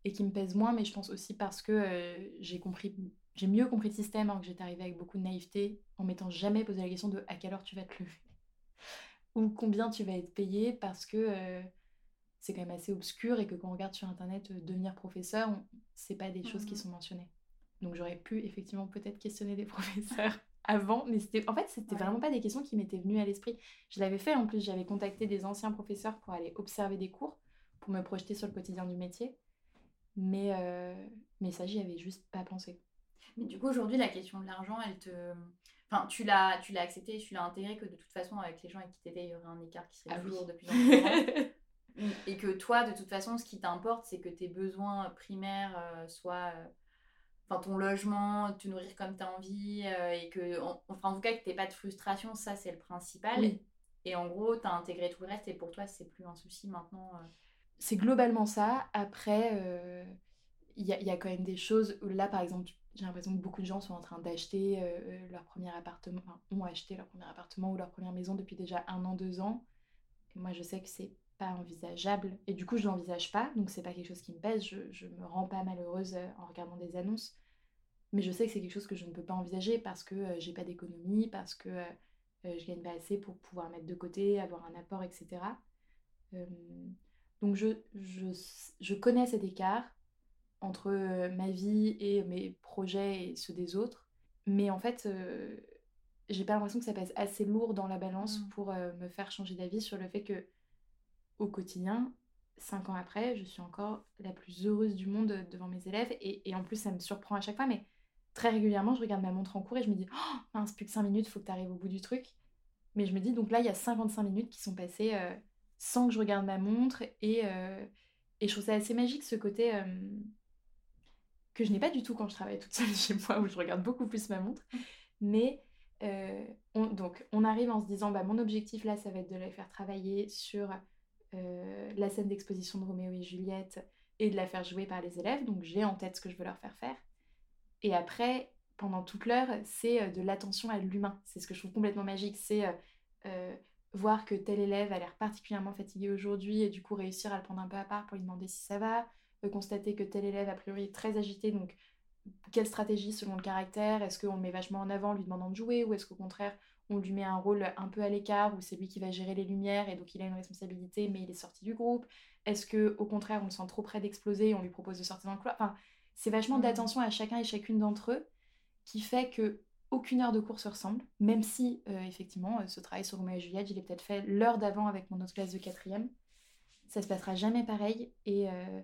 B: et qui me pèse moins, mais je pense aussi parce que euh, j'ai compris, j'ai mieux compris le système, alors que j'étais arrivée avec beaucoup de naïveté, en m'étant jamais posé la question de à quelle heure tu vas te lever ou combien tu vas être payé, parce que euh, c'est quand même assez obscur et que quand on regarde sur internet euh, devenir professeur, c'est pas des choses qui mmh. sont mentionnées. Donc j'aurais pu effectivement peut-être questionner des professeurs avant, mais c'était en fait c'était vraiment pas des questions qui m'étaient venues à l'esprit. Je l'avais fait en plus, j'avais contacté des anciens professeurs pour aller observer des cours, pour me projeter sur le quotidien du métier. Mais, euh, mais ça, j'y avais juste pas pensé.
D: Mais du coup, aujourd'hui, la question de l'argent, elle te. Enfin, tu l'as, tu l'as accepté, tu l'as intégré que de toute façon, avec les gens avec qui t'étais, il y aurait un écart qui serait ah toujours de plus en plus Et que toi, de toute façon, ce qui t'importe, c'est que tes besoins primaires euh, soient. Euh, enfin, ton logement, te nourrir comme tu as envie, et que. enfin, en tout cas, que t'aies pas de frustration, ça, c'est le principal. Et en gros, tu as intégré tout le reste, et pour toi, c'est plus un souci maintenant
B: c'est globalement ça. Après, il euh, y, a, quand même des choses là, par exemple, j'ai l'impression que beaucoup de gens sont en train d'acheter euh, leur premier appartement, ont acheté leur premier appartement ou leur première maison depuis déjà un an, deux ans. Moi, je sais que c'est pas envisageable. Et du coup, je l'envisage pas. Donc, c'est pas quelque chose qui me pèse. Je, je me rends pas malheureuse euh, en regardant des annonces. Mais je sais que c'est quelque chose que je ne peux pas envisager parce que euh, j'ai pas d'économie, parce que je gagne pas assez pour pouvoir mettre de côté, avoir un apport, etc. donc, je, je, je connais cet écart entre ma vie et mes projets et ceux des autres. Mais en fait, j'ai pas l'impression que ça pèse assez lourd dans la balance mmh. pour me faire changer d'avis sur le fait que, au quotidien, cinq ans après, je suis encore la plus heureuse du monde devant mes élèves. Et, en plus, ça me surprend à chaque fois, mais très régulièrement, je regarde ma montre en cours et je me dis Oh, mince, plus que cinq minutes, faut que tu arrives au bout du truc. Mais je me dis, donc là, il y a 55 minutes qui sont passées sans que je regarde ma montre. Et, et je trouve ça assez magique ce côté que je n'ai pas du tout quand je travaille toute seule chez moi, où je regarde beaucoup plus ma montre. Mais euh, on, donc, on arrive en se disant, bah, mon objectif là, ça va être de les faire travailler sur euh, la scène d'exposition de Roméo et Juliette et de la faire jouer par les élèves. Donc, j'ai en tête ce que je veux leur faire faire. Et après, pendant toute l'heure, c'est euh, de l'attention à l'humain. C'est ce que je trouve complètement magique. C'est voir que tel élève a l'air particulièrement fatigué aujourd'hui et du coup réussir à le prendre un peu à part pour lui demander si ça va constater que tel élève a priori est très agité, donc quelle stratégie selon le caractère? Est-ce qu'on le met vachement en avant lui demandant de jouer ou est-ce qu'au contraire on lui met un rôle un peu à l'écart où c'est lui qui va gérer les lumières et donc il a une responsabilité mais il est sorti du groupe? Est-ce que au contraire on le sent trop près d'exploser et on lui propose de sortir dans le Enfin, c'est vachement mmh. d'attention à chacun et chacune d'entre eux qui fait que aucune heure de cours se ressemble, même si euh, effectivement euh, ce travail sur Roméo et Juliette, il est peut-être fait l'heure d'avant avec mon autre classe de quatrième. Ça se passera jamais pareil et euh,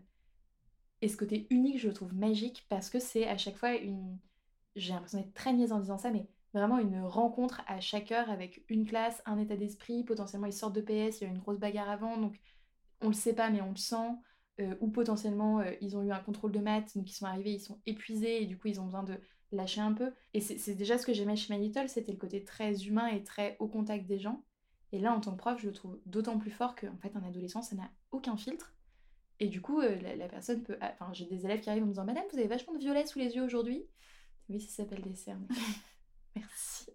B: et ce côté unique, je le trouve magique parce que c'est à chaque fois une. J'ai l'impression d'être très niaise en disant ça, mais vraiment une rencontre à chaque heure avec une classe, un état d'esprit. Potentiellement, ils sortent de PS, il y a une grosse bagarre avant, donc on le sait pas, mais on le sent. Euh, ou potentiellement, euh, ils ont eu un contrôle de maths, donc ils sont arrivés, ils sont épuisés, et du coup, ils ont besoin de lâcher un peu. Et c'est déjà ce que j'aimais chez My Little, c'était le côté très humain et très au contact des gens. Et là, en tant que prof, je le trouve d'autant plus fort qu'en fait, en adolescent, ça n'a aucun filtre. Et du coup, euh, la, personne peut. Enfin, j'ai des élèves qui arrivent en me disant Madame, vous avez vachement de violet sous les yeux aujourd'hui Oui, ça s'appelle des cernes. Merci.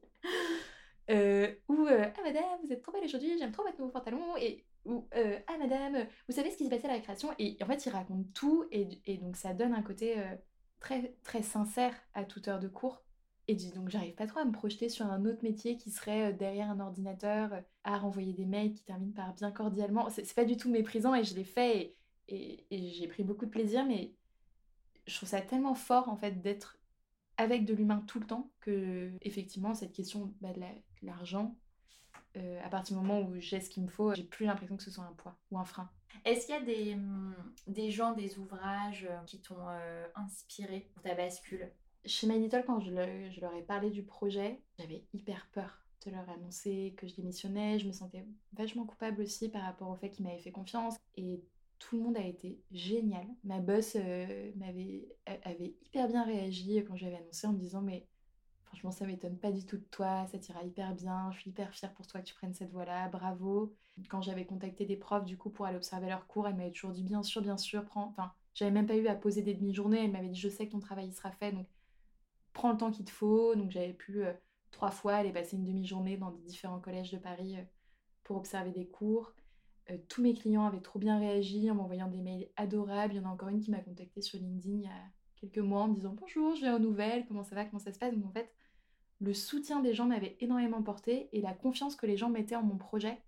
B: Euh, ou euh, Ah, madame, vous êtes trop belle aujourd'hui, j'aime trop votre nouveau pantalon. Et, ou Ah, madame, vous savez ce qui s'est passé à la récréation? Et en fait, ils racontent tout. Et, et donc, ça donne un côté très, très sincère à toute heure de cours. Et donc, j'arrive pas trop à me projeter sur un autre métier qui serait derrière un ordinateur, à renvoyer des mails qui terminent par bien cordialement. C'est pas du tout méprisant et je l'ai fait. Et, et, j'ai pris beaucoup de plaisir, mais je trouve ça tellement fort en fait d'être avec de l'humain tout le temps que effectivement cette question bah, de l'argent, euh, à partir du moment où j'ai ce qu'il me faut, j'ai plus l'impression que ce soit un poids ou un frein.
D: Est-ce qu'il y a des, hum, des gens, des ouvrages euh, qui t'ont euh, inspiré pour ta bascule
B: Chez My quand je, je, leur ai parlé du projet, j'avais hyper peur de leur annoncer que je démissionnais. Je me sentais vachement coupable aussi par rapport au fait qu'ils m'avaient fait confiance. Et tout le monde a été génial. Ma boss euh, m'avait avait hyper bien réagi quand j'avais annoncé en me disant mais franchement ça m'étonne pas du tout de toi, ça t'ira hyper bien, je suis hyper fière pour toi que tu prennes cette voie-là, bravo. Quand j'avais contacté des profs du coup pour aller observer leurs cours, elle m'avait toujours dit bien sûr, bien sûr, prends. Enfin, j'avais même pas eu à poser des demi-journées, elle m'avait dit je sais que ton travail il sera fait donc prends le temps qu'il te faut. Donc j'avais pu euh, trois fois aller passer une demi-journée dans différents collèges de Paris euh, pour observer des cours. Euh, tous mes clients avaient trop bien réagi en m'envoyant des mails adorables. Il y en a encore une qui m'a contacté sur LinkedIn il y a quelques mois en me disant bonjour, je viens aux nouvelles, comment ça va, comment ça se passe? Donc en fait, le soutien des gens m'avait énormément porté et la confiance que les gens mettaient en mon projet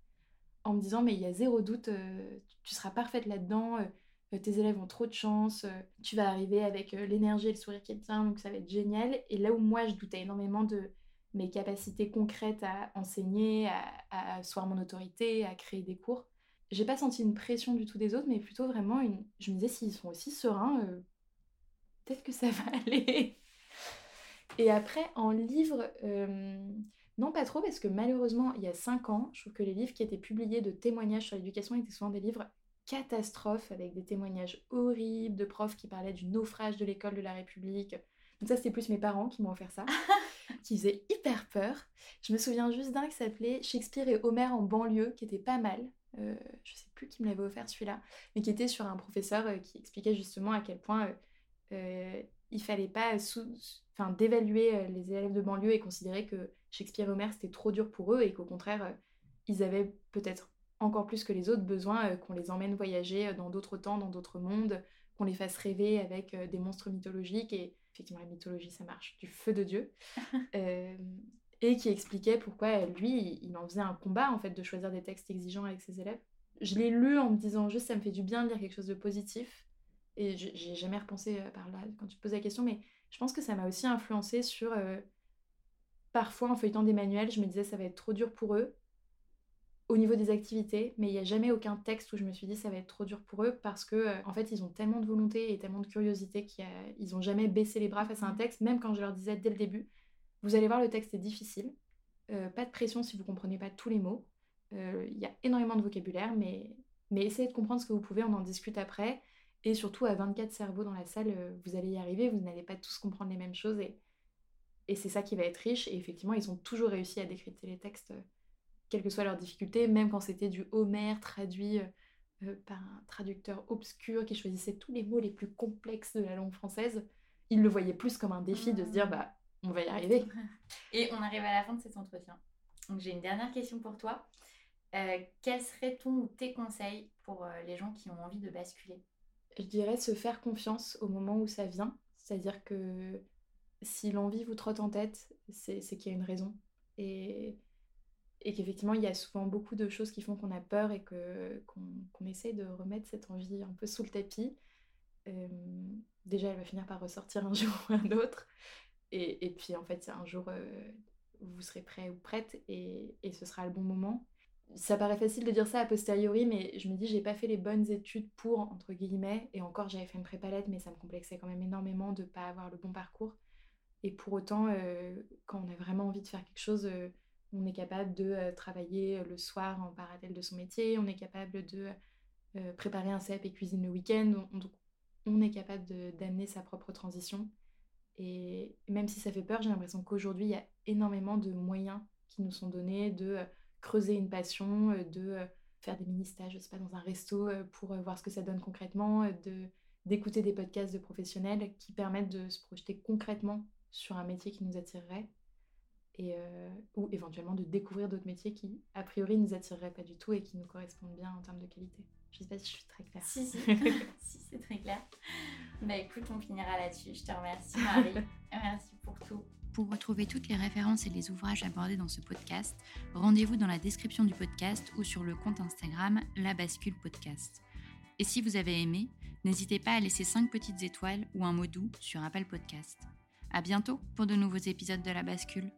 B: en me disant mais il y a zéro doute, euh, tu seras parfaite là-dedans, euh, tes élèves ont trop de chance, tu vas arriver avec l'énergie et le sourire qui tient, donc ça va être génial. Et là où moi je doutais énormément de mes capacités concrètes à enseigner, à, à mon autorité, à créer des cours, j'ai pas senti une pression du tout des autres, mais plutôt vraiment une. Je me disais, s'ils sont aussi sereins, euh, peut-être que ça va aller. Et après, en livre, euh, non pas trop, parce que malheureusement, il y a cinq ans, je trouve que les livres qui étaient publiés de témoignages sur l'éducation étaient souvent des livres catastrophes, avec des témoignages horribles de profs qui parlaient du naufrage de l'école de la République. Donc ça, c'était plus mes parents qui m'ont offert ça, qui faisaient hyper peur. Je me souviens juste d'un qui s'appelait Shakespeare et Homer en banlieue, qui était pas mal. Euh, je sais plus qui me l'avait offert celui-là, mais qui était sur un professeur euh, qui expliquait justement à quel point euh, il fallait pas enfin, d'évaluer euh, les élèves de banlieue et considérer que Shakespeare et Homer c'était trop dur pour eux et qu'au contraire euh, ils avaient peut-être encore plus que les autres besoin euh, qu'on les emmène voyager dans d'autres temps, dans d'autres mondes, qu'on les fasse rêver avec des monstres mythologiques. Et effectivement la mythologie ça marche du feu de Dieu et qui expliquait pourquoi lui il en faisait un combat en fait de choisir des textes exigeants avec ses élèves. Je l'ai lu en me disant juste ça me fait du bien de lire quelque chose de positif et j'ai jamais repensé euh, par là quand tu te poses la question, mais je pense que ça m'a aussi influencé sur. Euh, parfois, en feuilletant des manuels, je me disais ça va être trop dur pour eux au niveau des activités, mais il n'y a jamais aucun texte où je me suis dit ça va être trop dur pour eux parce que euh, en fait ils ont tellement de volonté et tellement de curiosité qu'ils n'ont jamais baissé les bras face à un mmh. texte, même quand je leur disais dès le début, vous allez voir le texte est difficile, pas de pression si vous comprenez pas tous les mots, il y a énormément de vocabulaire, mais, mais essayez de comprendre ce que vous pouvez, on en discute après. Et surtout, à 24 cerveaux dans la salle, euh, vous allez y arriver, vous n'allez pas tous comprendre les mêmes choses. Et, et c'est ça qui va être riche. Et effectivement, ils ont toujours réussi à décrypter les textes, euh, quelles que soient leurs difficultés, même quand c'était du Homère traduit euh, par un traducteur obscur qui choisissait tous les mots les plus complexes de la langue française. Ils le voyaient plus comme un défi de se dire, bah, on va y arriver.
D: Et on arrive à la fin de cet entretien. Donc j'ai une dernière question pour toi. quels seraient ton ou tes conseils pour les gens qui ont envie de basculer?
B: Je dirais se faire confiance au moment où ça vient. C'est-à-dire que si l'envie vous trotte en tête, c'est qu'il y a une raison. Et, et qu'effectivement, il y a souvent beaucoup de choses qui font qu'on a peur et qu'on essaie de remettre cette envie un peu sous le tapis. Euh, déjà, elle va finir par ressortir un jour ou un autre. Et, puis, en fait, un jour, euh, vous serez prêt ou prête et, ce sera le bon moment ça paraît facile de dire ça a posteriori, mais je me dis, j'ai pas fait les bonnes études pour, entre guillemets, et encore j'avais fait une prépalette, mais ça me complexait quand même énormément de pas avoir le bon parcours. Et pour autant, euh, quand on a vraiment envie de faire quelque chose, euh, on est capable de travailler le soir en parallèle de son métier, on est capable de préparer un CEP et cuisine le week-end, on est capable d'amener sa propre transition. Et même si ça fait peur, j'ai l'impression qu'aujourd'hui, il y a énormément de moyens qui nous sont donnés de creuser une passion, euh, de euh, faire des mini-stages, je sais pas, dans un resto euh, pour voir ce que ça donne concrètement, d'écouter des podcasts de professionnels qui permettent de se projeter concrètement sur un métier qui nous attirerait ou éventuellement de découvrir d'autres métiers qui a priori nous attireraient pas du tout et qui nous correspondent bien en termes de qualité. Je sais pas si je suis très claire.
D: Si, si, si c'est très clair. Bah écoute, on finira là-dessus. Je te remercie Marie. Merci pour tout.
C: Pour retrouver toutes les références et les ouvrages abordés dans ce podcast, rendez-vous dans la description du podcast ou sur le compte Instagram La Bascule Podcast. Et si vous avez aimé, n'hésitez pas à laisser 5 petites étoiles ou un mot doux sur Apple Podcast. À bientôt pour de nouveaux épisodes de La Bascule.